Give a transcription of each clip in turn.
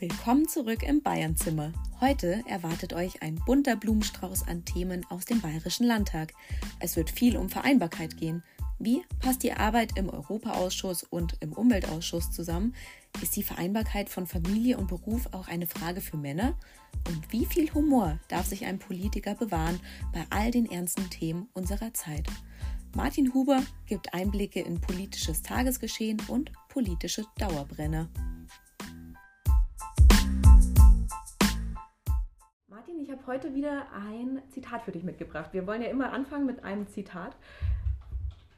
Willkommen zurück im Bayernzimmer. Heute erwartet euch ein bunter Blumenstrauß an Themen aus dem Bayerischen Landtag. Es wird viel um Vereinbarkeit gehen. Wie passt die Arbeit im Europaausschuss und im Umweltausschuss zusammen? Ist die Vereinbarkeit von Familie und Beruf auch eine Frage für Männer? Und wie viel Humor darf sich ein Politiker bewahren bei all den ernsten Themen unserer Zeit? Martin Huber gibt Einblicke in politisches Tagesgeschehen und politische Dauerbrenner. Heute wieder ein Zitat für dich mitgebracht. Wir wollen ja immer anfangen mit einem Zitat.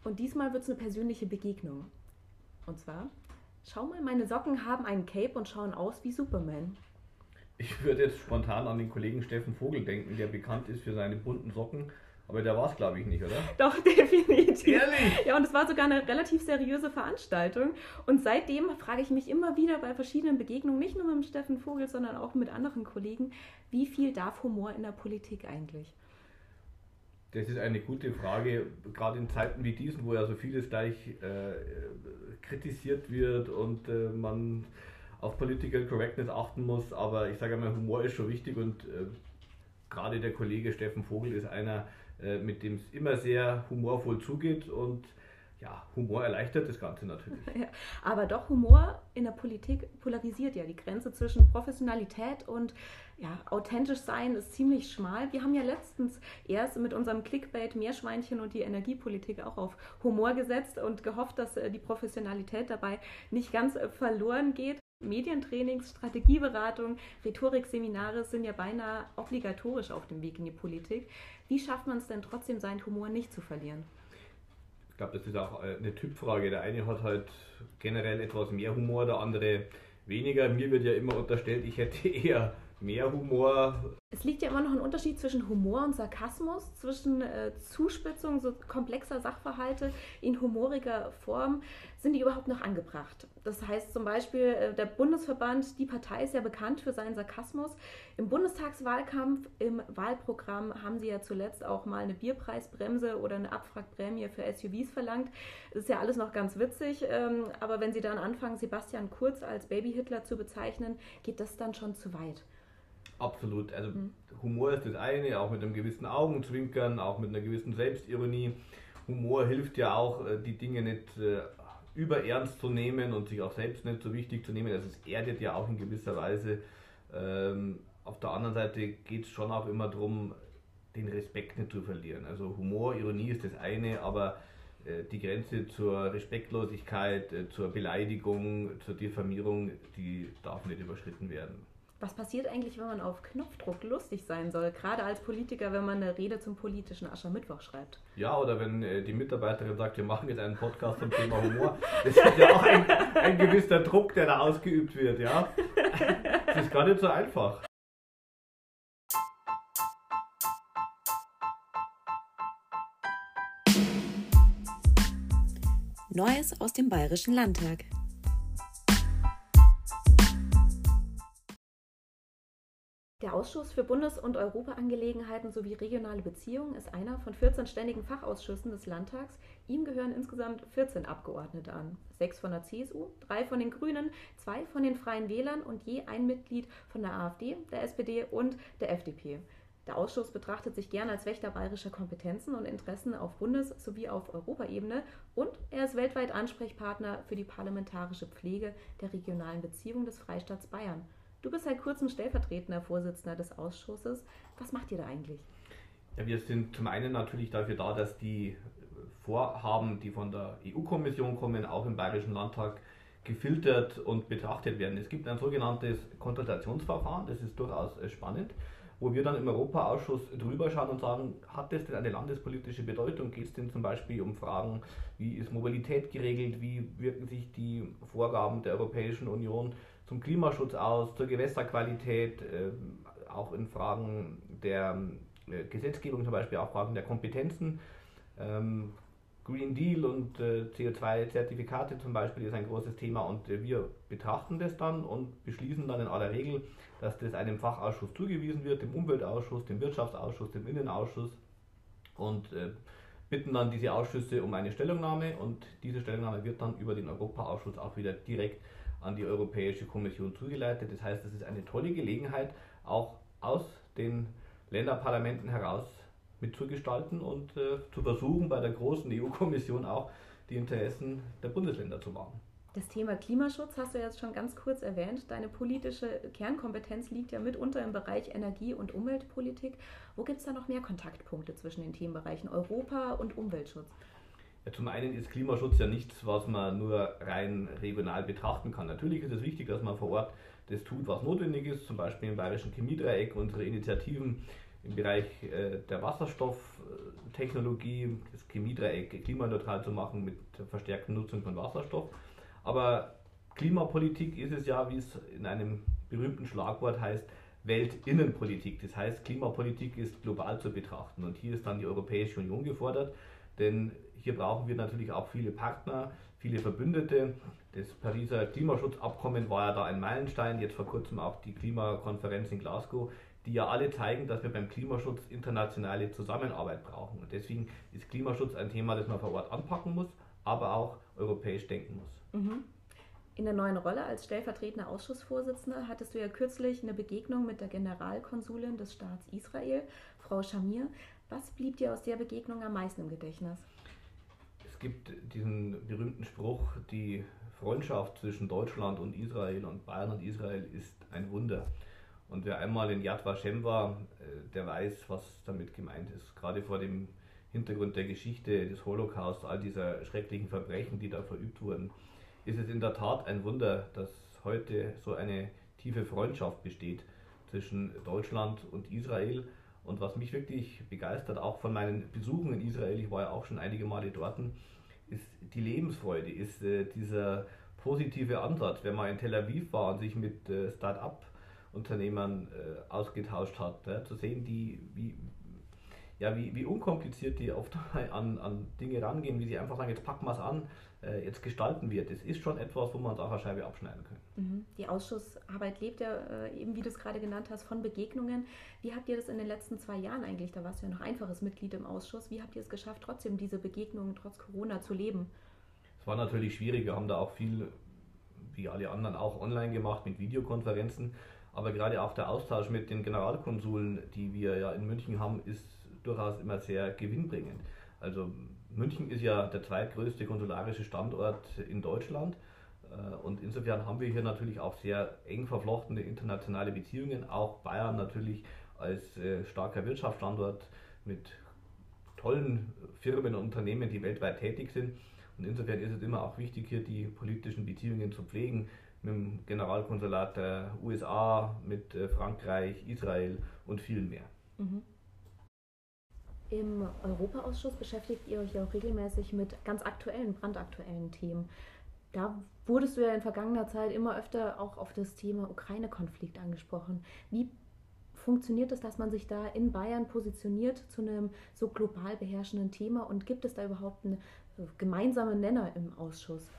Und diesmal wird es eine persönliche Begegnung. Und zwar, schau mal, meine Socken haben einen Cape und schauen aus wie Superman. Ich würde jetzt spontan an den Kollegen Steffen Vogel denken, der bekannt ist für seine bunten Socken. Aber der war es, glaube ich, nicht, oder? Doch, definitiv. Ehrlich? Ja, und es war sogar eine relativ seriöse Veranstaltung. Und seitdem frage ich mich immer wieder bei verschiedenen Begegnungen, nicht nur mit Steffen Vogel, sondern auch mit anderen Kollegen, wie viel darf Humor in der Politik eigentlich? Das ist eine gute Frage, gerade in Zeiten wie diesen, wo ja so vieles gleich äh, kritisiert wird und äh, man auf Political Correctness achten muss. Aber ich sage einmal, Humor ist schon wichtig und äh, gerade der Kollege Steffen Vogel ist einer, mit dem es immer sehr humorvoll zugeht und ja, Humor erleichtert das Ganze natürlich. Ja, aber doch, Humor in der Politik polarisiert ja. Die Grenze zwischen Professionalität und ja, authentisch sein ist ziemlich schmal. Wir haben ja letztens erst mit unserem Clickbait Meerschweinchen und die Energiepolitik auch auf Humor gesetzt und gehofft, dass äh, die Professionalität dabei nicht ganz äh, verloren geht. Medientrainings, Strategieberatung, Rhetorikseminare sind ja beinahe obligatorisch auf dem Weg in die Politik. Wie schafft man es denn trotzdem, seinen Humor nicht zu verlieren? Ich glaube, das ist auch äh, eine Typfrage. Der eine hat halt generell etwas mehr Humor, der andere weniger. Mir wird ja immer unterstellt, ich hätte eher mehr Humor. Es liegt ja immer noch ein Unterschied zwischen Humor und Sarkasmus, zwischen äh, Zuspitzung so komplexer Sachverhalte in humoriger Form. Sind die überhaupt noch angebracht? Das heißt zum Beispiel, äh, der Bundesverband, die Partei ist ja bekannt für seinen Sarkasmus. Im Bundestagswahlkampf, im Wahlprogramm haben sie ja zuletzt auch mal eine Bierpreisbremse oder eine Abwrackprämie für SUVs verlangt. Das ist ja alles noch ganz witzig, ähm, aber wenn sie dann anfangen, Sebastian Kurz als Baby-Hitler zu bezeichnen, geht das dann schon zu weit. Absolut. Also mhm. Humor ist das eine, auch mit einem gewissen Augenzwinkern, auch mit einer gewissen Selbstironie. Humor hilft ja auch, äh, die Dinge nicht äh, überernst zu nehmen und sich auch selbst nicht so wichtig zu nehmen. Also es erdet ja auch in gewisser Weise. Ähm, auf der anderen Seite geht es schon auch immer darum, den Respekt nicht zu verlieren. Also Humor, Ironie ist das eine, aber äh, die Grenze zur Respektlosigkeit, zur Beleidigung, zur Diffamierung, die darf nicht überschritten werden. Was passiert eigentlich, wenn man auf Knopfdruck lustig sein soll? Gerade als Politiker, wenn man eine Rede zum politischen Aschermittwoch schreibt. Ja, oder wenn äh, die Mitarbeiterin sagt, wir machen jetzt einen Podcast zum Thema Humor. Das ist ja auch ein, ein gewisser Druck, der da ausgeübt wird, ja. Das ist gar nicht so einfach. Neues aus dem Bayerischen Landtag. Der Ausschuss für Bundes- und Europaangelegenheiten sowie regionale Beziehungen ist einer von 14 ständigen Fachausschüssen des Landtags. Ihm gehören insgesamt 14 Abgeordnete an. Sechs von der CSU, drei von den Grünen, zwei von den Freien Wählern und je ein Mitglied von der AfD, der SPD und der FDP. Der Ausschuss betrachtet sich gern als Wächter bayerischer Kompetenzen und Interessen auf Bundes- sowie auf Europaebene und er ist weltweit Ansprechpartner für die parlamentarische Pflege der regionalen Beziehungen des Freistaats Bayern. Du bist seit kurzem stellvertretender Vorsitzender des Ausschusses. Was macht ihr da eigentlich? Ja, wir sind zum einen natürlich dafür da, dass die Vorhaben, die von der EU-Kommission kommen, auch im Bayerischen Landtag gefiltert und betrachtet werden. Es gibt ein sogenanntes Konsultationsverfahren, das ist durchaus äh, spannend, wo wir dann im Europaausschuss drüber schauen und sagen, hat das denn eine landespolitische Bedeutung? Geht es denn zum Beispiel um Fragen, wie ist Mobilität geregelt, wie wirken sich die Vorgaben der Europäischen Union zum Klimaschutz aus, zur Gewässerqualität, äh, auch in Fragen der äh, Gesetzgebung, zum Beispiel auch Fragen der Kompetenzen. Ähm, Green Deal und äh, CO2-Zertifikate zum Beispiel ist ein großes Thema und äh, wir betrachten das dann und beschließen dann in aller Regel, dass das einem Fachausschuss zugewiesen wird, dem Umweltausschuss, dem Wirtschaftsausschuss, dem Innenausschuss und äh, bitten dann diese Ausschüsse um eine Stellungnahme und diese Stellungnahme wird dann über den Europaausschuss auch wieder direkt an die Europäische Kommission zugeleitet. Das heißt, es ist eine tolle Gelegenheit, auch aus den Länderparlamenten heraus mitzugestalten und äh, zu versuchen, bei der großen EU-Kommission auch die Interessen der Bundesländer zu wahren. Das Thema Klimaschutz hast du jetzt schon ganz kurz erwähnt. Deine politische Kernkompetenz liegt ja mitunter im Bereich Energie- und Umweltpolitik. Wo gibt es da noch mehr Kontaktpunkte zwischen den Themenbereichen Europa und Umweltschutz? Zum einen ist Klimaschutz ja nichts, was man nur rein regional betrachten kann. Natürlich ist es wichtig, dass man vor Ort das tut, was notwendig ist, zum Beispiel im Bayerischen Chemiedreieck, unsere Initiativen im Bereich äh, der Wasserstofftechnologie, das Chemiedreieck klimaneutral zu machen mit der verstärkten Nutzung von Wasserstoff. Aber Klimapolitik ist es ja, wie es in einem berühmten Schlagwort heißt, Weltinnenpolitik. Das heißt, Klimapolitik ist global zu betrachten. Und hier ist dann die Europäische Union gefordert, denn hier brauchen wir natürlich auch viele Partner, viele Verbündete. Das Pariser Klimaschutzabkommen war ja da ein Meilenstein, jetzt vor kurzem auch die Klimakonferenz in Glasgow, die ja alle zeigen, dass wir beim Klimaschutz internationale Zusammenarbeit brauchen. Und deswegen ist Klimaschutz ein Thema, das man vor Ort anpacken muss, aber auch europäisch denken muss. Mhm. In der neuen Rolle als stellvertretender Ausschussvorsitzender hattest du ja kürzlich eine Begegnung mit der Generalkonsulin des Staats Israel, Frau Shamir. Was blieb dir aus der Begegnung am meisten im Gedächtnis? Es gibt diesen berühmten Spruch, die Freundschaft zwischen Deutschland und Israel und Bayern und Israel ist ein Wunder. Und wer einmal in Yad Vashem war, äh, der weiß, was damit gemeint ist. Gerade vor dem Hintergrund der Geschichte des Holocaust, all dieser schrecklichen Verbrechen, die da verübt wurden, ist es in der Tat ein Wunder, dass heute so eine tiefe Freundschaft besteht zwischen Deutschland und Israel. Und was mich wirklich begeistert, auch von meinen Besuchen in Israel, ich war ja auch schon einige Male dort, ist die Lebensfreude, ist äh, dieser positive Ansatz. Wenn man in Tel Aviv war und sich mit äh, Start-up-Unternehmern äh, ausgetauscht hat, ja, zu sehen, die, wie, ja, wie, wie unkompliziert die oft an, an Dinge rangehen, wie sie einfach sagen, jetzt packen wir es an, äh, jetzt gestalten wir. Das ist schon etwas, wo man uns auch eine Scheibe abschneiden kann. Mhm. Die Ausschussarbeit lebt ja, äh, eben wie du es gerade genannt hast, von Begegnungen. Wie habt ihr das in den letzten zwei Jahren eigentlich, da warst du ja noch einfaches Mitglied im Ausschuss, wie habt ihr es geschafft, trotzdem diese Begegnungen trotz Corona zu leben? Es war natürlich schwierig, wir haben da auch viel, wie alle anderen, auch online gemacht mit Videokonferenzen. Aber gerade auch der Austausch mit den Generalkonsuln, die wir ja in München haben, ist durchaus immer sehr gewinnbringend. Also München ist ja der zweitgrößte konsularische Standort in Deutschland. Äh, und insofern haben wir hier natürlich auch sehr eng verflochtene internationale Beziehungen. Auch Bayern natürlich als äh, starker Wirtschaftsstandort mit tollen Firmen und Unternehmen, die weltweit tätig sind. Und insofern ist es immer auch wichtig, hier die politischen Beziehungen zu pflegen mit dem Generalkonsulat der USA, mit äh, Frankreich, Israel und vielen mehr. Mhm. Im Europaausschuss beschäftigt ihr euch ja auch regelmäßig mit ganz aktuellen, brandaktuellen Themen. Da wurdest du ja in vergangener Zeit immer öfter auch auf das Thema Ukraine-Konflikt angesprochen. Wie funktioniert es, dass man sich da in Bayern positioniert zu einem so global beherrschenden Thema und gibt es da überhaupt einen gemeinsamen Nenner im Ausschuss?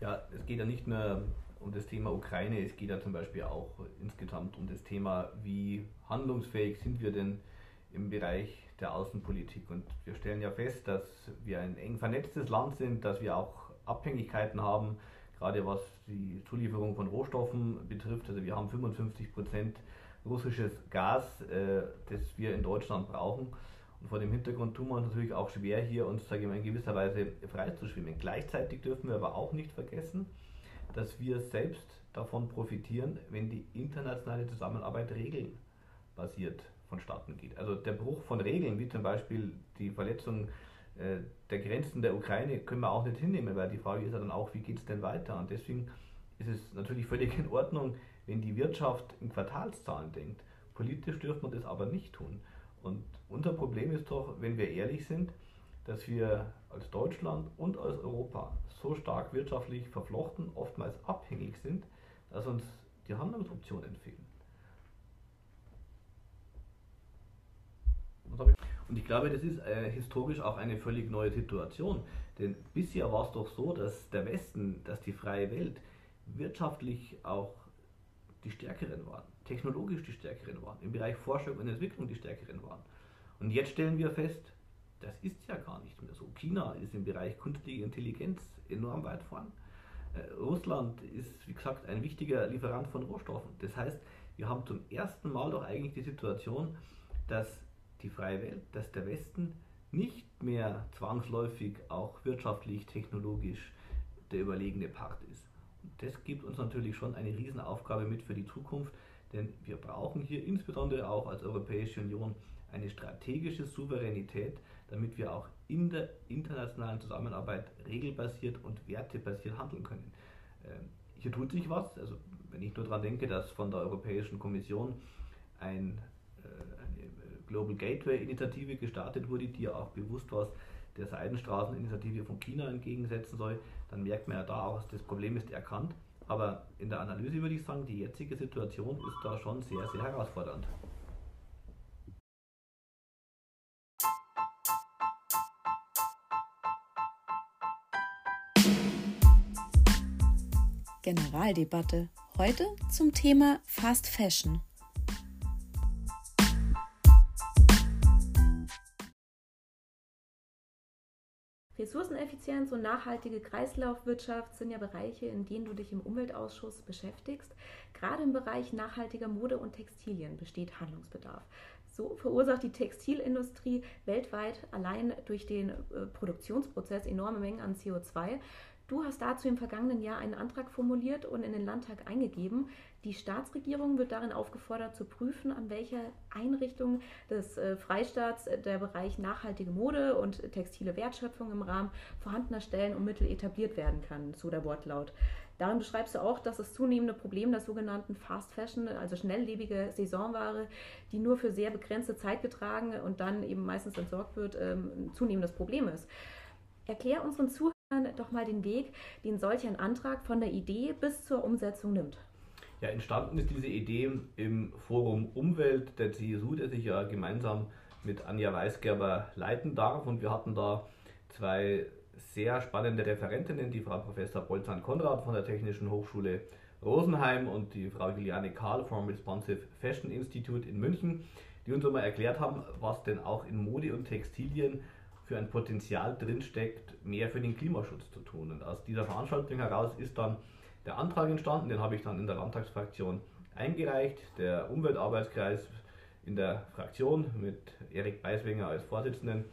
Ja, es geht ja nicht nur um das Thema Ukraine, es geht ja zum Beispiel auch insgesamt um das Thema, wie handlungsfähig sind wir denn im Bereich der Außenpolitik. Und wir stellen ja fest, dass wir ein eng vernetztes Land sind, dass wir auch Abhängigkeiten haben, gerade was die Zulieferung von Rohstoffen betrifft. Also wir haben 55 Prozent russisches Gas, äh, das wir in Deutschland brauchen. Und vor dem Hintergrund tun wir uns natürlich auch schwer, hier uns sage ich mal, in gewisser Weise freizuschwimmen. Gleichzeitig dürfen wir aber auch nicht vergessen, dass wir selbst davon profitieren, wenn die internationale Zusammenarbeit Regeln basiert vonstatten geht. Also der Bruch von Regeln, wie zum Beispiel die Verletzung äh, der Grenzen der Ukraine, können wir auch nicht hinnehmen, weil die Frage ist ja dann auch, wie geht es denn weiter? Und deswegen ist es natürlich völlig in Ordnung, wenn die Wirtschaft in Quartalszahlen denkt. Politisch dürfen wir das aber nicht tun. Und unser Problem ist doch, wenn wir ehrlich sind, dass wir als Deutschland und als Europa so stark wirtschaftlich verflochten, oftmals abhängig sind, dass uns die Handlungsoptionen fehlen. Und ich glaube, das ist äh, historisch auch eine völlig neue Situation. Denn bisher war es doch so, dass der Westen, dass die freie Welt wirtschaftlich auch die Stärkeren waren, technologisch die Stärkeren waren, im Bereich Forschung und Entwicklung die Stärkeren waren. Und jetzt stellen wir fest, das ist ja gar nicht mehr so. China ist im Bereich künstliche Intelligenz enorm weit vorn. Äh, Russland ist, wie gesagt, ein wichtiger Lieferant von Rohstoffen. Das heißt, wir haben zum ersten Mal doch eigentlich die Situation, dass die freie Welt, dass der Westen nicht mehr zwangsläufig auch wirtschaftlich, technologisch der überlegene Part ist. Und das gibt uns natürlich schon eine Riesenaufgabe mit für die Zukunft, denn wir brauchen hier insbesondere auch als Europäische Union eine strategische Souveränität, damit wir auch in der internationalen Zusammenarbeit regelbasiert und wertebasiert handeln können. Ähm, hier tut sich was, also wenn ich nur daran denke, dass von der Europäischen Kommission ein, Global Gateway-Initiative gestartet wurde, die ja auch bewusst was der Seidenstraßeninitiative von China entgegensetzen soll, dann merkt man ja da auch, das Problem ist erkannt. Aber in der Analyse würde ich sagen, die jetzige Situation ist da schon sehr, sehr herausfordernd. Generaldebatte. Heute zum Thema Fast Fashion. Ressourceneffizienz und nachhaltige Kreislaufwirtschaft sind ja Bereiche, in denen du dich im Umweltausschuss beschäftigst. Gerade im Bereich nachhaltiger Mode und Textilien besteht Handlungsbedarf. So verursacht die Textilindustrie weltweit allein durch den äh, Produktionsprozess enorme Mengen an CO2. Du hast dazu im vergangenen Jahr einen Antrag formuliert und in den Landtag eingegeben. Die Staatsregierung wird darin aufgefordert zu prüfen, an welcher Einrichtung des äh, Freistaats äh, der Bereich nachhaltige Mode und textile Wertschöpfung im Rahmen vorhandener Stellen und Mittel etabliert werden kann, so der Wortlaut. Darin beschreibst du auch, dass das zunehmende Problem der sogenannten Fast Fashion, also schnelllebige Saisonware, die nur für sehr begrenzte Zeit getragen und dann eben meistens entsorgt wird, ähm, ein zunehmendes Problem ist. Erklär unseren Zuhörern, doch mal den Weg, den solch ein Antrag von der Idee bis zur Umsetzung nimmt. Ja, entstanden ist diese Idee im Forum Umwelt der CSU, der sich ja gemeinsam mit Anja Weisgerber leiten darf. Und wir hatten da zwei sehr spannende Referentinnen, die Frau Professor Bolzan Konrad von der Technischen Hochschule Rosenheim und die Frau Juliane Karl vom Responsive Fashion Institute in München, die uns einmal erklärt haben, was denn auch in Mode und Textilien für ein Potenzial drinsteckt, mehr für den Klimaschutz zu tun. Und aus dieser Veranstaltung heraus ist dann der Antrag entstanden, den habe ich dann in der Landtagsfraktion eingereicht. Der Umweltarbeitskreis in der Fraktion mit Erik Beiswinger als Vorsitzenden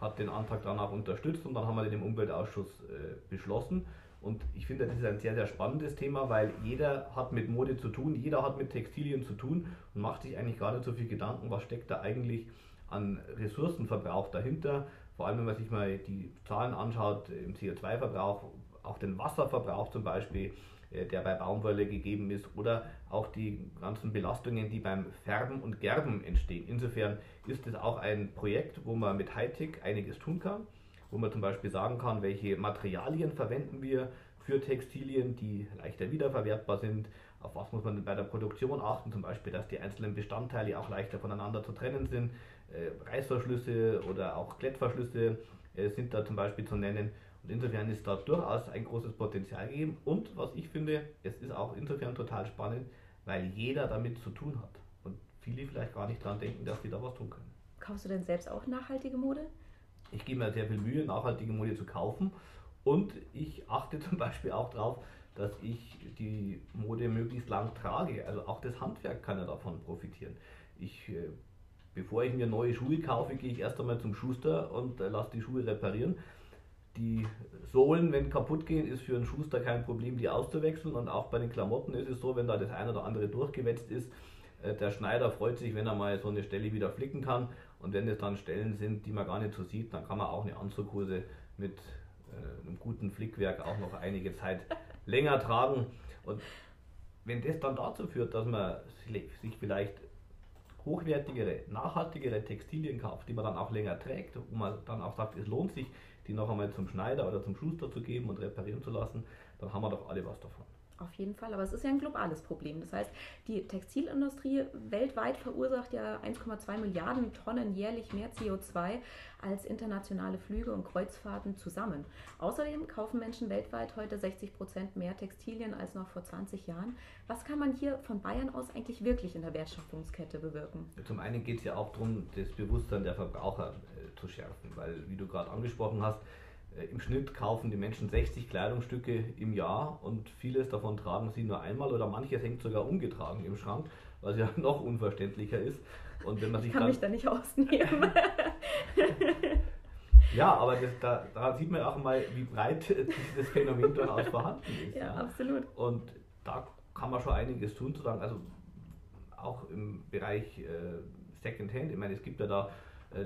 hat den Antrag dann auch unterstützt und dann haben wir den im Umweltausschuss äh, beschlossen. Und ich finde, das ist ein sehr, sehr spannendes Thema, weil jeder hat mit Mode zu tun, jeder hat mit Textilien zu tun und macht sich eigentlich gar nicht so viel Gedanken, was steckt da eigentlich an Ressourcenverbrauch dahinter, vor allem, wenn man sich mal die Zahlen anschaut, im CO2-Verbrauch, auch den Wasserverbrauch zum Beispiel, der bei Baumwolle gegeben ist, oder auch die ganzen Belastungen, die beim Färben und Gerben entstehen. Insofern ist es auch ein Projekt, wo man mit Hightech einiges tun kann, wo man zum Beispiel sagen kann, welche Materialien verwenden wir für Textilien, die leichter wiederverwertbar sind, auf was muss man bei der Produktion achten, zum Beispiel, dass die einzelnen Bestandteile auch leichter voneinander zu trennen sind, äh, Reißverschlüsse oder auch Klettverschlüsse äh, sind da zum Beispiel zu nennen. Und insofern ist da durchaus ein großes Potenzial gegeben. Und was ich finde, es ist auch insofern total spannend, weil jeder damit zu tun hat. Und viele vielleicht gar nicht daran denken, dass sie da was tun können. Kaufst du denn selbst auch nachhaltige Mode? Ich gebe mir sehr viel Mühe, nachhaltige Mode zu kaufen. Und ich achte zum Beispiel auch darauf, dass ich die Mode möglichst lang trage. Also auch das Handwerk kann ja davon profitieren. Ich äh, Bevor ich mir neue Schuhe kaufe, gehe ich erst einmal zum Schuster und äh, lasse die Schuhe reparieren. Die Sohlen, wenn kaputt gehen, ist für einen Schuster kein Problem, die auszuwechseln. Und auch bei den Klamotten ist es so, wenn da das eine oder andere durchgewetzt ist, äh, der Schneider freut sich, wenn er mal so eine Stelle wieder flicken kann. Und wenn es dann Stellen sind, die man gar nicht so sieht, dann kann man auch eine Anzughose mit äh, einem guten Flickwerk auch noch einige Zeit länger tragen. Und wenn das dann dazu führt, dass man sich vielleicht hochwertigere, nachhaltigere Textilien kauft, die man dann auch länger trägt, wo man dann auch sagt, es lohnt sich, die noch einmal zum Schneider oder zum Schuster zu geben und reparieren zu lassen, dann haben wir doch alle was davon. Auf jeden Fall, aber es ist ja ein globales Problem. Das heißt, die Textilindustrie weltweit verursacht ja 1,2 Milliarden Tonnen jährlich mehr CO2 als internationale Flüge und Kreuzfahrten zusammen. Außerdem kaufen Menschen weltweit heute 60 Prozent mehr Textilien als noch vor 20 Jahren. Was kann man hier von Bayern aus eigentlich wirklich in der Wertschöpfungskette bewirken? Zum einen geht es ja auch darum, das Bewusstsein der Verbraucher äh, zu schärfen, weil, wie du gerade angesprochen hast, Im Schnitt kaufen die Menschen 60 Kleidungsstücke im Jahr und vieles davon tragen sie nur einmal oder manches hängt sogar umgetragen im Schrank, was ja noch unverständlicher ist. Und wenn man sich ich kann mich da nicht ausnehmen. ja, aber das, da, da, sieht man auch mal, wie breit dieses Phänomen durchaus vorhanden ist. Ja, ja, absolut. Und da kann man schon einiges tun, zu sagen, also auch im Bereich äh, Secondhand, ich meine, es gibt ja da äh,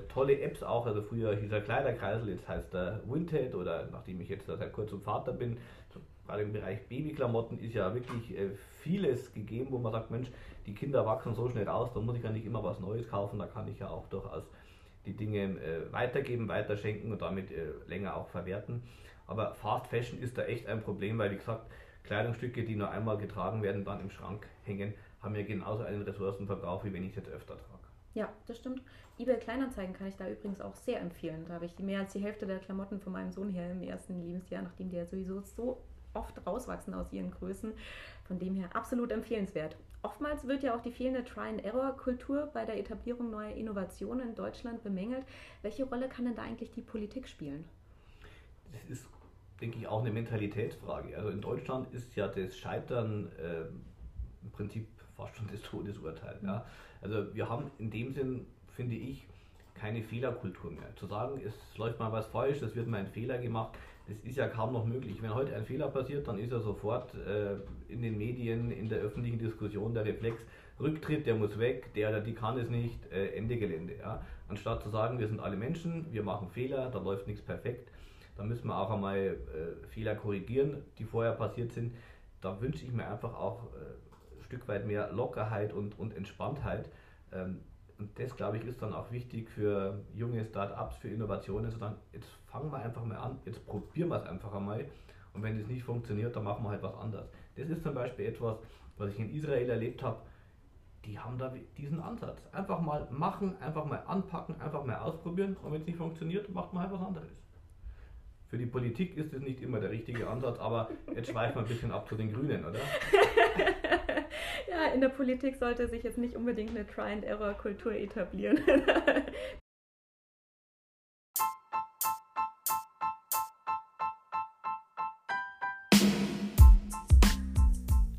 tolle Apps auch. Also früher hieß er Kleiderkreisel, jetzt heißt er Vinted oder nachdem ich jetzt seit kurzem Vater bin, gerade im Bereich Babyklamotten ist ja wirklich äh, vieles gegeben, wo man sagt, Mensch, die Kinder wachsen so schnell raus, da muss ich ja nicht immer was Neues kaufen, da kann ich ja auch durchaus die Dinge äh, weitergeben, weiterschenken und damit äh, länger auch verwerten. Aber Fast Fashion ist da echt ein Problem, weil wie gesagt, Kleidungsstücke, die nur einmal getragen werden, dann im Schrank hängen, haben ja genauso einen Ressourcenverbrauch, wie wenn ich es jetzt öfter trage. Ja, das stimmt eBay Kleinanzeigen kann ich da übrigens auch sehr empfehlen. Da habe ich mehr als die Hälfte der Klamotten von meinem Sohn her im ersten Lebensjahr, nachdem die ja sowieso so oft rauswachsen aus ihren Größen. Von dem her absolut empfehlenswert. Oftmals wird ja auch die fehlende Try-and-Error-Kultur bei der Etablierung neuer Innovationen in Deutschland bemängelt. Welche Rolle kann denn da eigentlich die Politik spielen? Das ist, denke ich, auch eine Mentalitätsfrage. Also in Deutschland ist ja das Scheitern äh, im Prinzip fast schon das Todesurteil. Ja? Also wir haben in dem Sinn finde ich, keine Fehlerkultur mehr. Zu sagen, es läuft mal was falsch, es wird mal ein Fehler gemacht, das ist ja kaum noch möglich. Wenn heute ein Fehler passiert, dann ist er sofort äh, in den Medien, in der öffentlichen Diskussion der Reflex, Rücktritt, der muss weg, der oder die kann es nicht, äh, Ende Gelände. Ja? Anstatt zu sagen, wir sind alle Menschen, wir machen Fehler, da läuft nichts perfekt, da müssen wir auch einmal äh, Fehler korrigieren, die vorher passiert sind. Da wünsche ich mir einfach auch äh, Stück weit mehr Lockerheit und, und Entspanntheit. Ähm, und das, glaube ich, ist dann auch wichtig für junge Start-ups, für Innovationen, zu sagen, jetzt fangen wir einfach mal an, jetzt probieren wir es einfach einmal. Und wenn das nicht funktioniert, dann machen wir halt was anderes. Das ist zum Beispiel etwas, was ich in Israel erlebt habe. Die haben da diesen Ansatz. Einfach mal machen, einfach mal anpacken, einfach mal ausprobieren. Und wenn es nicht funktioniert, macht man halt was anderes. Für die Politik ist es nicht immer der richtige Ansatz, aber jetzt schweifen wir ein bisschen ab zu den Grünen, oder? ja, in der Politik sollte sich jetzt nicht unbedingt eine Try-and-Error-Kultur etablieren.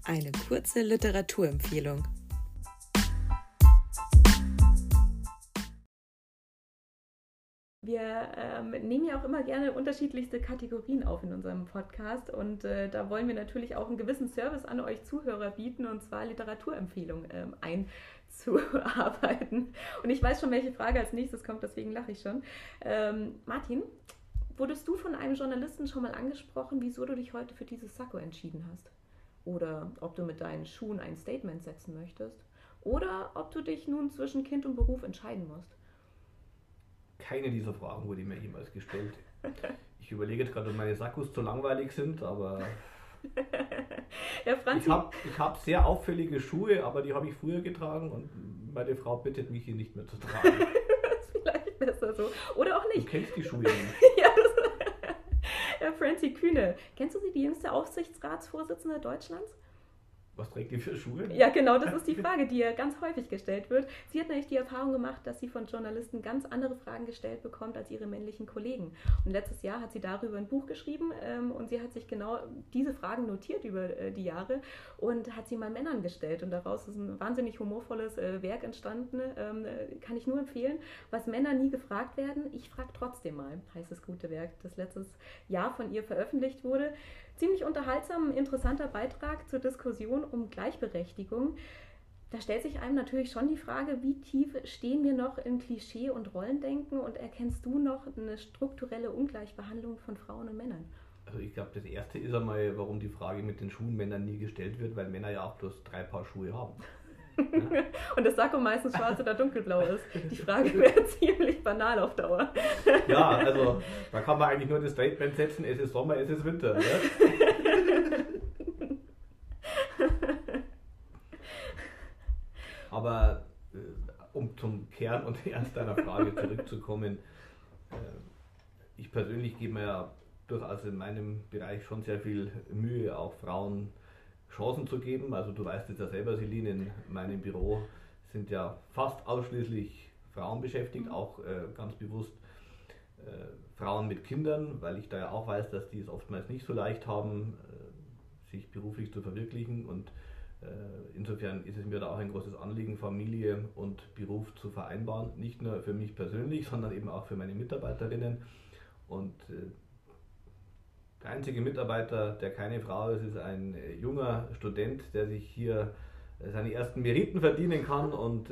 Eine kurze Literaturempfehlung. Wir ähm, nehmen ja auch immer gerne unterschiedlichste Kategorien auf in unserem Podcast und äh, da wollen wir natürlich auch einen gewissen Service an euch Zuhörer bieten und zwar Literaturempfehlungen ähm, einzuarbeiten. Und ich weiß schon, welche Frage als nächstes kommt, deswegen lache ich schon. Ähm, Martin, wurdest du von einem Journalisten schon mal angesprochen, wieso du dich heute für dieses Sakko entschieden hast? Oder ob du mit deinen Schuhen ein Statement setzen möchtest? Oder ob du dich nun zwischen Kind und Beruf entscheiden musst? Keine dieser Fragen wurde mir jemals gestellt. Ich überlege jetzt gerade, ob meine Sakkos zu langweilig sind, aber. ja, ich habe hab sehr auffällige Schuhe, aber die habe ich früher getragen und meine Frau bittet mich hier nicht mehr zu tragen. das ist vielleicht besser so. Oder auch nicht. Du kennst die Schuhe nicht. ja, das, ja, Francie Kühne. Kennst du sie, die jüngste Aufsichtsratsvorsitzende Deutschlands? Was trägt die für Schuhe? Ja, genau, das ist die Frage, die ja ganz häufig gestellt wird. Sie hat nämlich die Erfahrung gemacht, dass sie von Journalisten ganz andere Fragen gestellt bekommt als ihre männlichen Kollegen. Und letztes Jahr hat sie darüber ein Buch geschrieben ähm, und sie hat sich genau diese Fragen notiert über äh, die Jahre und hat sie mal Männern gestellt. Und daraus ist ein wahnsinnig humorvolles äh, Werk entstanden. Ähm, äh, kann ich nur empfehlen. Was Männer nie gefragt werden, ich frage trotzdem mal, heißt das gute Werk, das letztes Jahr von ihr veröffentlicht wurde ziemlich unterhaltsam, interessanter Beitrag zur Diskussion um Gleichberechtigung. Da stellt sich einem natürlich schon die Frage, wie tief stehen wir noch in Klischee und Rollendenken und erkennst du noch eine strukturelle Ungleichbehandlung von Frauen und Männern? Also ich glaube, das erste ist einmal, warum die Frage mit den Schuhen Männern nie gestellt wird, weil Männer ja auch bloß drei Paar Schuhe haben. und das Sakko meistens schwarz oder dunkelblau ist. Die Frage wäre ziemlich banal auf Dauer. ja, also da kann man eigentlich nur das Statement setzen, es ist Sommer, es ist Winter. Ne? Aber äh, um zum Kern und Ernst deiner Frage zurückzukommen, äh, ich persönlich gebe mir ja durchaus in meinem Bereich schon sehr viel Mühe, auch Frauen Chancen zu geben. Also du weißt es ja selber, Celine, in meinem Büro sind ja fast ausschließlich Frauen beschäftigt, mhm. auch äh, ganz bewusst. Äh, Frauen mit Kindern, weil ich da ja auch weiß, dass die es oftmals nicht so leicht haben, äh, sich beruflich zu verwirklichen. Und insofern ist es mir da auch ein großes Anliegen, Familie und Beruf zu vereinbaren. Nicht nur für mich persönlich, sondern eben auch für meine Mitarbeiterinnen. Und äh, der einzige Mitarbeiter, der keine Frau ist, ist ein junger Student, der sich hier seine ersten Meriten verdienen kann und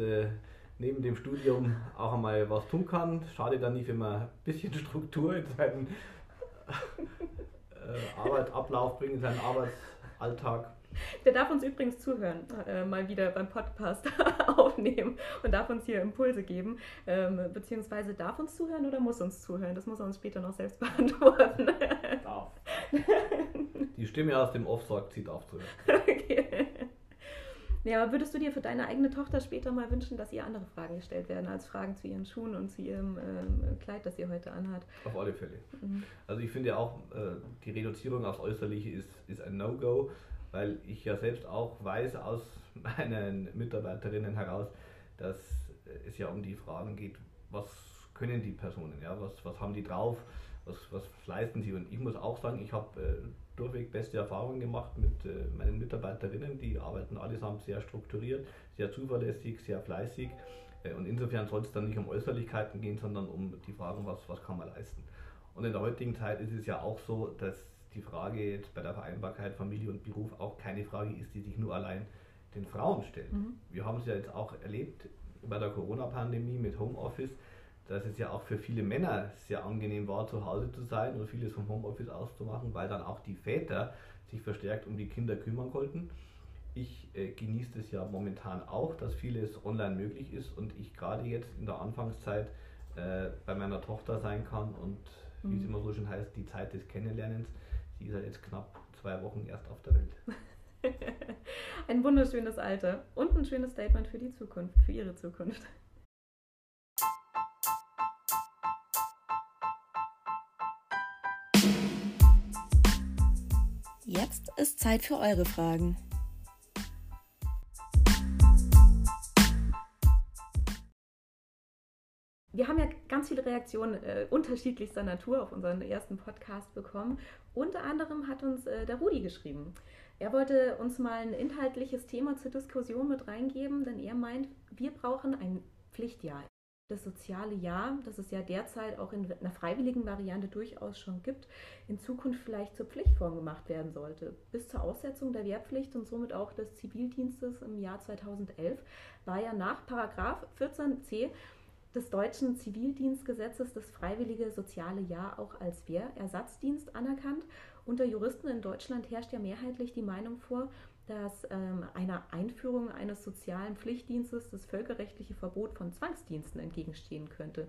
neben dem Studium auch einmal was tun kann. Schade dann nicht, wenn man ein bisschen Struktur in seinen äh, Arbeitsablauf bringt, in seinen Arbeitsalltag. Der darf uns übrigens zuhören, äh, mal wieder beim Podcast aufnehmen und darf uns hier Impulse geben. Ähm, beziehungsweise darf uns zuhören oder muss uns zuhören? Das muss er uns später noch selbst beantworten. Darf. Die Stimme aus dem Off sagt, sie darf zuhören. Okay. Ja, aber würdest du dir für deine eigene Tochter später mal wünschen, dass ihr andere Fragen gestellt werden, als Fragen zu ihren Schuhen und zu ihrem ähm, Kleid, das sie heute anhat? Auf alle Fälle. Mhm. Also ich finde auch, äh, die Reduzierung aufs Äußerliche ist, ist ein No-Go, weil ich ja selbst auch weiß aus meinen Mitarbeiterinnen heraus, dass es ja um die Fragen geht, was können die Personen, ja, was, was haben die drauf, was, was leisten sie. Und ich muss auch sagen, ich habe äh, durchweg beste Erfahrungen gemacht mit äh, meinen Mitarbeiterinnen. Die arbeiten allesamt sehr strukturiert, sehr zuverlässig, sehr fleißig. Äh, und insofern soll es dann nicht um Äußerlichkeiten gehen, sondern um die Fragen, was, was kann man leisten. Und in der heutigen Zeit ist es ja auch so, dass die Frage jetzt bei der Vereinbarkeit Familie und Beruf auch keine Frage ist, die sich nur allein den Frauen stellt. Mhm. Wir haben es ja jetzt auch erlebt bei der Corona-Pandemie mit Homeoffice dass es ja auch für viele Männer sehr angenehm war, zu Hause zu sein und vieles vom Homeoffice auszumachen, weil dann auch die Väter sich verstärkt um die Kinder kümmern konnten. Ich äh, genieße es ja momentan auch, dass vieles online möglich ist und ich gerade jetzt in der Anfangszeit äh, bei meiner Tochter sein kann und wie es mhm. immer so schön heißt, die Zeit des Kennenlernens. Sie ist ja jetzt knapp zwei Wochen erst auf der Welt. ein wunderschönes Alter und ein schönes Statement für die Zukunft, für ihre Zukunft. Jetzt ist Zeit für eure Fragen. Reaktionen äh, unterschiedlichster Natur auf unseren ersten Podcast bekommen. Unter anderem hat uns äh, der Rudi geschrieben. Er wollte uns mal ein inhaltliches Thema zur Diskussion mit reingeben, denn er meint, wir brauchen ein Pflichtjahr das soziale Jahr, das es ja derzeit auch in einer freiwilligen Variante durchaus schon gibt, in Zukunft vielleicht zur Pflichtform gemacht werden sollte. Bis zur Aussetzung der Wehrpflicht und somit auch des Zivildienstes im Jahr 2011 war ja nach Paragraph 14c des deutschen Zivildienstgesetzes das freiwillige soziale Jahr auch als Wehrersatzdienst anerkannt. Unter Juristen in Deutschland herrscht ja mehrheitlich die Meinung vor, dass ähm, einer Einführung eines sozialen Pflichtdienstes das völkerrechtliche Verbot von Zwangsdiensten entgegenstehen könnte.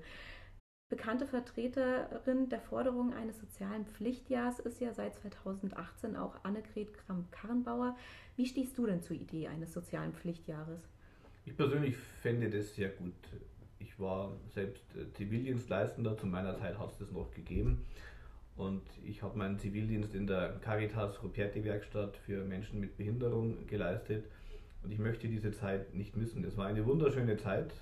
Bekannte Vertreterin der Forderung eines sozialen Pflichtjahrs ist ja seit 2018 auch Annegret Kramp-Karrenbauer. Wie stehst du denn zur Idee eines sozialen Pflichtjahres? Ich persönlich fände das sehr gut. Ich war selbst äh, Zivildienstleistender, zu meiner Zeit hat es das noch gegeben. Und ich habe meinen Zivildienst in der Caritas Ruperti Werkstatt für Menschen mit Behinderung geleistet. Und ich möchte diese Zeit nicht missen. Es war eine wunderschöne Zeit.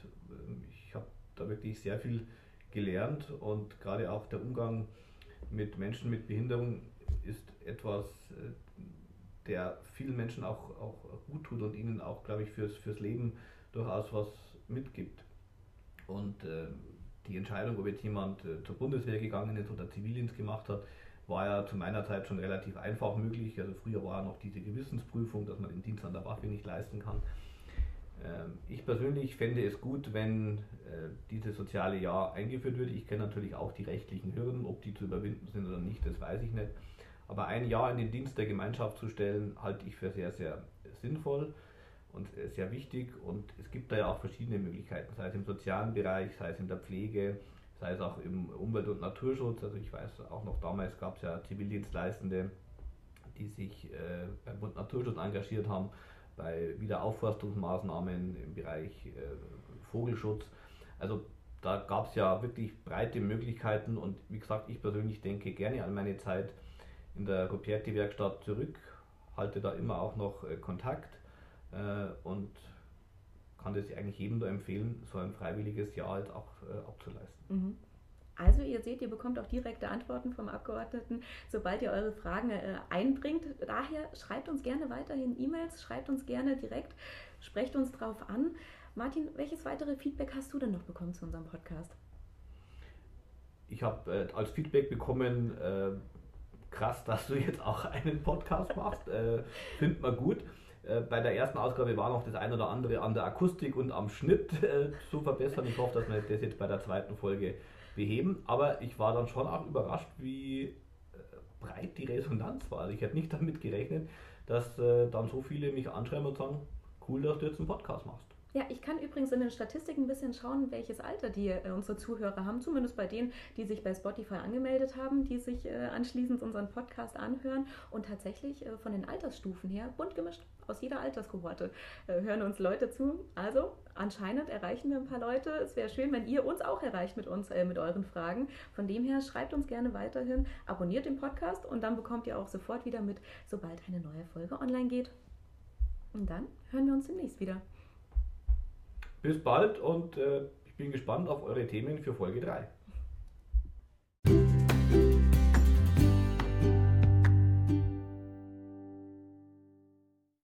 Ich habe da wirklich sehr viel gelernt und gerade auch der Umgang mit Menschen mit Behinderung ist etwas, äh, der vielen Menschen auch, auch gut tut und ihnen auch, glaube ich, fürs, fürs Leben durchaus was mitgibt. Und äh, die Entscheidung, ob jetzt jemand äh, zur Bundeswehr gegangen ist oder Zivildienst gemacht hat, war ja zu meiner Zeit schon relativ einfach möglich. Also früher war noch diese Gewissensprüfung, dass man den Dienst an der Waffe nicht leisten kann. Ähm, ich persönlich fände es gut, wenn äh, dieses soziale Jahr eingeführt würde. Ich kenne natürlich auch die rechtlichen Hürden, ob die zu überwinden sind oder nicht, das weiß ich nicht. Aber ein Jahr in den Dienst der Gemeinschaft zu stellen, halte ich für sehr, sehr sinnvoll und sehr wichtig. Und es gibt da ja auch verschiedene Möglichkeiten, sei es im sozialen Bereich, sei es in der Pflege, sei es auch im Umwelt- und Naturschutz. Also ich weiß auch noch damals gab es ja Zivildienstleistende, die sich äh, beim Bund Naturschutz engagiert haben, bei Wiederaufforstungsmaßnahmen im Bereich äh, Vogelschutz. Also da gab es ja wirklich breite Möglichkeiten und wie gesagt, ich persönlich denke gerne an meine Zeit in der Ruperti-Werkstatt zurück, halte da immer auch noch äh, Kontakt äh, und kann das eigentlich jedem nur empfehlen, so ein freiwilliges Jahr jetzt auch äh, abzuleisten. Mhm. Also ihr seht, ihr bekommt auch direkte Antworten vom Abgeordneten, sobald ihr eure Fragen äh, einbringt. Daher schreibt uns gerne weiterhin E-Mails, schreibt uns gerne direkt, sprecht uns drauf an. Martin, welches weitere Feedback hast du denn noch bekommen zu unserem Podcast? Ich habe äh, als Feedback bekommen, äh, krass, dass du jetzt auch einen Podcast machst. Äh, Findet man gut. Äh, bei der ersten Ausgabe war noch das ein oder andere an der Akustik und am Schnitt äh, zu verbessern. Ich hoffe, dass wir das jetzt bei der zweiten Folge beheben. Aber ich war dann schon auch überrascht, wie äh, breit die Resonanz war. Also ich hätte nicht damit gerechnet, dass dann so viele mich anschreiben und sagen, cool, dass du jetzt einen Podcast machst. Ja, ich kann übrigens in den Statistiken ein bisschen schauen, welches Alter die unsere Zuhörer haben. Zumindest bei denen, die sich bei Spotify angemeldet haben, die sich anschließend unseren Podcast anhören. Und tatsächlich von den Altersstufen her bunt gemischt. Aus jeder Alterskohorte äh, hören uns Leute zu. Also anscheinend erreichen wir ein paar Leute. Es wäre schön, wenn ihr uns auch erreicht mit uns, äh, mit euren Fragen. Von dem her schreibt uns gerne weiterhin, abonniert den Podcast und dann bekommt ihr auch sofort wieder mit, sobald eine neue Folge online geht. Und dann hören wir uns demnächst wieder. Bis bald und äh, ich bin gespannt auf eure Themen für Folge 3.